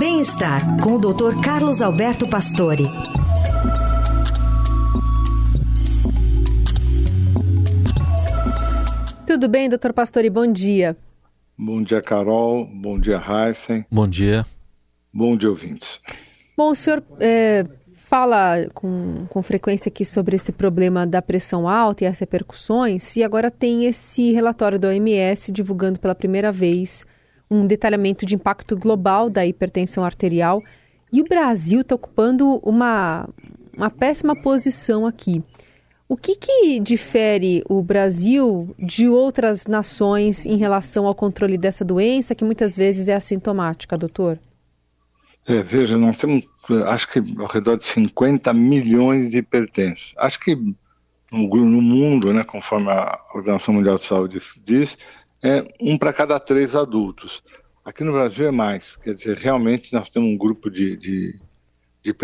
Bem-estar com o Dr. Carlos Alberto Pastore. Tudo bem, doutor Pastore? Bom dia. Bom dia, Carol. Bom dia, Heisen. Bom dia. Bom dia, ouvintes. Bom, o senhor é, fala com, com frequência aqui sobre esse problema da pressão alta e as repercussões, e agora tem esse relatório da OMS divulgando pela primeira vez um detalhamento de impacto global da hipertensão arterial. E o Brasil está ocupando uma, uma péssima posição aqui. O que, que difere o Brasil de outras nações em relação ao controle dessa doença, que muitas vezes é assintomática, doutor? É, veja, nós temos, acho que ao redor de 50 milhões de hipertensos. Acho que no, no mundo, né, conforme a Organização Mundial de Saúde diz, é um para cada três adultos. Aqui no Brasil é mais, quer dizer, realmente nós temos um grupo de, de, de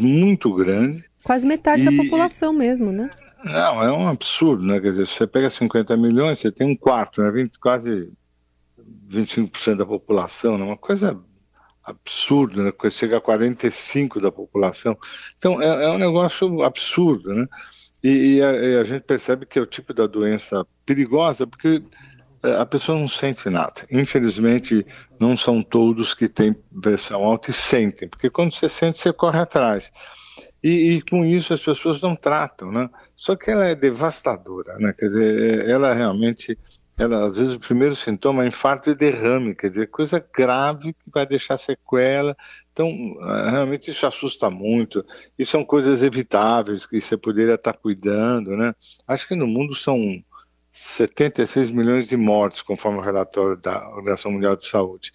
muito grande. Quase metade e, da população mesmo, né? Não, é um absurdo, né? Quer dizer, você pega 50 milhões, você tem um quarto, né? 20, quase 25% da população, né? Uma coisa absurda, né? Chega a 45% da população. Então, é, é um negócio absurdo, né? E, e, a, e, a, gente percebe que é o tipo da doença perigosa, porque a pessoa não sente nada. Infelizmente, não são todos que têm pressão alta e sentem, porque quando você sente, você corre atrás. E, e, com isso as pessoas não tratam, né? Só que ela é devastadora, né? Quer dizer, é, ela realmente, ela, às vezes o primeiro sintoma é infarto e derrame, quer dizer, coisa grave que vai deixar sequela. Então, ah, realmente isso assusta muito. E são coisas evitáveis que você poderia estar cuidando, né? Acho que no mundo são 76 milhões de mortes, conforme o relatório da Organização Mundial de Saúde.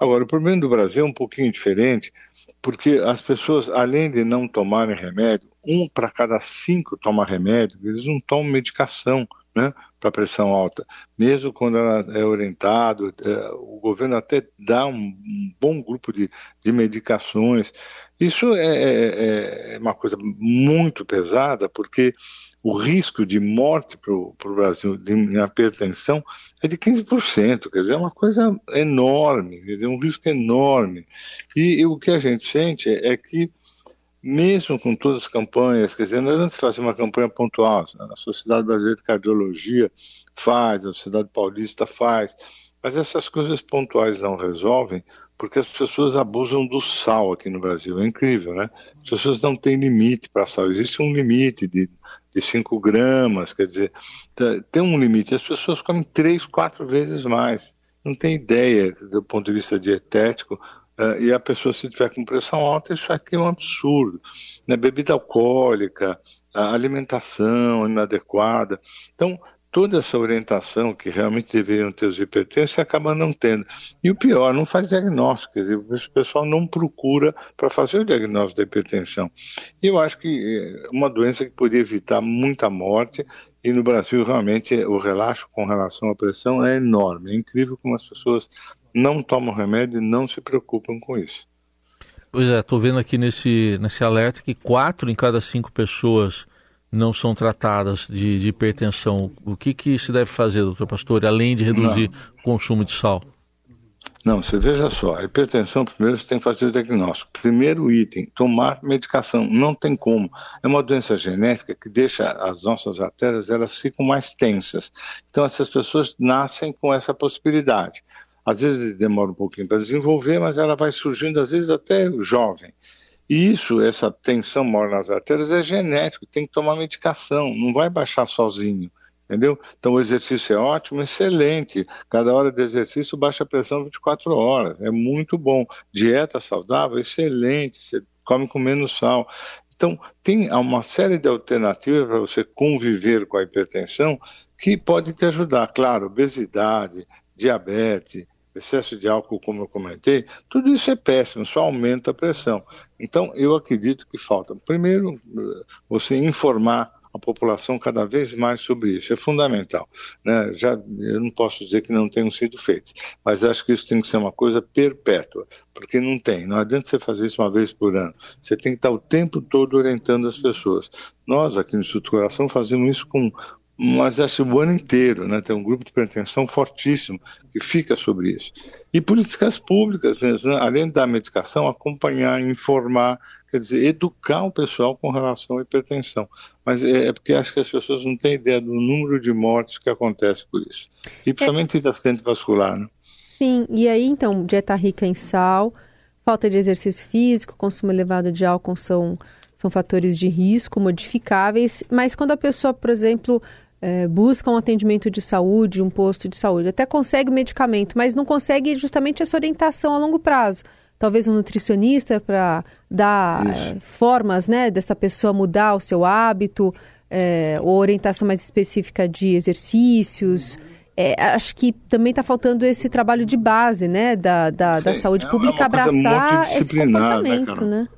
Agora, o problema do Brasil é um pouquinho diferente, porque as pessoas, além de não tomarem remédio, um para cada cinco toma remédio, eles não tomam medicação né, para pressão alta. Mesmo quando ela é orientado, é, o governo até dá um, um bom grupo de, de medicações. Isso é, é, é uma coisa muito pesada, porque o risco de morte para o Brasil de hipertensão é de 15%, quer dizer, é uma coisa enorme, quer dizer, um risco enorme. E, e o que a gente sente é, que, mesmo com todas as campanhas, quer dizer, não adianta fazer uma campanha pontual, a Sociedade Brasileira de Cardiologia faz, a Sociedade Paulista faz, mas essas coisas pontuais não resolvem, porque as pessoas abusam do sal aqui no Brasil. É incrível, né? As pessoas não têm limite para sal. Existe um limite de, de 5 gramas, quer dizer, tá, tem um limite. As pessoas comem três, quatro vezes mais. Não tem ideia do ponto de vista dietético. Uh, e a pessoa, se tiver com pressão alta, isso aqui é um absurdo. Né? Bebida alcoólica, alimentação inadequada. Então, toda essa orientação que realmente deveriam ter os hipertensos acaba não tendo. E o pior, não faz diagnóstico, quer dizer, o pessoal não procura para fazer o diagnóstico da hipertensão. E eu acho que é uma doença que poderia evitar muita morte, e no Brasil realmente o relaxo com relação à pressão é enorme. É incrível como as pessoas não tomam remédio e não se preocupam com isso. Pois é, estou vendo aqui nesse, nesse alerta que quatro em cada cinco pessoas não são tratadas de, de hipertensão, o que, que se deve fazer, doutor Pastor, além de reduzir não. o consumo de sal? Não, você veja só, a hipertensão, primeiro você tem que fazer o diagnóstico. Primeiro item, tomar medicação. Não tem como. É uma doença genética que deixa as nossas artérias, elas ficam mais tensas. Então essas pessoas nascem com essa possibilidade. Às vezes demora um pouquinho para desenvolver, mas ela vai surgindo, às vezes até jovem. Isso, essa tensão maior nas artérias é genético, tem que tomar medicação, não vai baixar sozinho, entendeu? Então o exercício é ótimo, excelente. Cada hora de exercício baixa a pressão 24 horas, é muito bom. Dieta saudável, excelente, você come com menos sal. Então, tem uma série de alternativas para você conviver com a hipertensão que pode te ajudar. Claro, obesidade, diabetes, excesso de álcool, como eu comentei, tudo isso é péssimo, só aumenta a pressão. Então, eu acredito que falta, primeiro, você informar a população cada vez mais sobre isso, é fundamental. Né? Já, eu não posso dizer que não tenham sido feitos, mas acho que isso tem que ser uma coisa perpétua, porque não tem, não adianta você fazer isso uma vez por ano, você tem que estar o tempo todo orientando as pessoas. Nós, aqui no Instituto Coração, fazemos isso com mas acho o ano inteiro, né? Tem um grupo de pretensão fortíssimo que fica sobre isso. E políticas públicas, mesmo, né? além da medicação, acompanhar, informar, quer dizer, educar o pessoal com relação à hipertensão. Mas é, é porque acho que as pessoas não têm ideia do número de mortes que acontece por isso. E principalmente é... da acidente vascular, né? Sim, e aí então, dieta rica em sal, falta de exercício físico, consumo elevado de álcool são, são fatores de risco modificáveis, mas quando a pessoa, por exemplo, é, busca um atendimento de saúde, um posto de saúde, até consegue o medicamento, mas não consegue justamente essa orientação a longo prazo. Talvez um nutricionista para dar é, formas né, dessa pessoa mudar o seu hábito, é, ou orientação mais específica de exercícios. É, acho que também está faltando esse trabalho de base, né, da, da, Sim, da saúde é pública abraçar esse né, comportamento, né? né?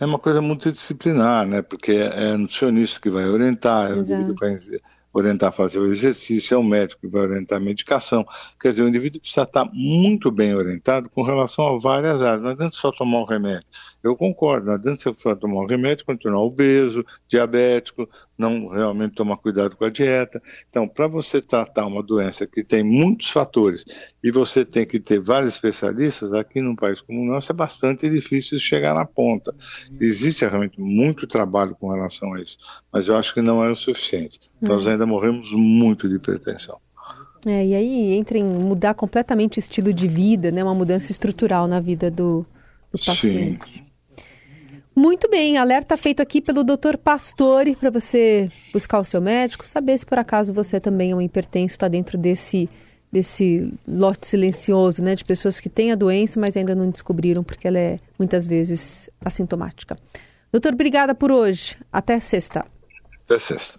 É uma coisa multidisciplinar, né? Porque é o nutricionista que vai orientar, é o indivíduo que vai orientar a fazer o exercício, é o médico que vai orientar a medicação. Quer dizer, o indivíduo precisa estar muito bem orientado com relação a várias áreas. Não adianta só tomar um remédio. Eu concordo, não adianta você só tomar um remédio, continuar obeso, diabético, não realmente tomar cuidado com a dieta. Então, para você tratar uma doença que tem muitos fatores e você tem que ter vários especialistas, aqui num país como o nosso é bastante difícil chegar na ponta. Existe realmente muito trabalho com relação a isso, mas eu acho que não é o suficiente. Nós ainda morremos muito de hipertensão. É, e aí entra em mudar completamente o estilo de vida, né? Uma mudança estrutural na vida do, do paciente. Sim. Muito bem, alerta feito aqui pelo Dr. Pastore para você buscar o seu médico, saber se por acaso você também é um hipertenso, está dentro desse desse lote silencioso, né, de pessoas que têm a doença, mas ainda não descobriram porque ela é muitas vezes assintomática. Doutor, obrigada por hoje. Até sexta. Até sexta.